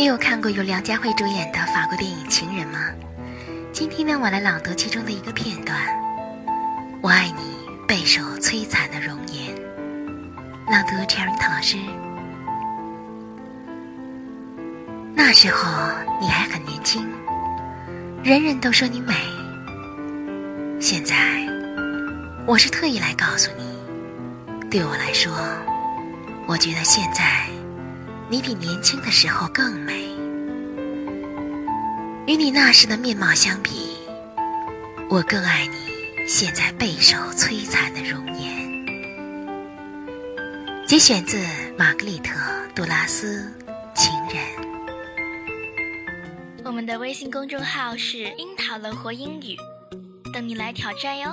你有看过由梁家辉主演的法国电影《情人》吗？今天呢，我来朗读其中的一个片段：“我爱你，备受摧残的容颜。”朗读 Cherry 老师。那时候你还很年轻，人人都说你美。现在，我是特意来告诉你，对我来说，我觉得现在。你比年轻的时候更美，与你那时的面貌相比，我更爱你现在备受摧残的容颜。节选自玛格丽特·杜拉斯《情人》。我们的微信公众号是“樱桃乐活英语”，等你来挑战哟。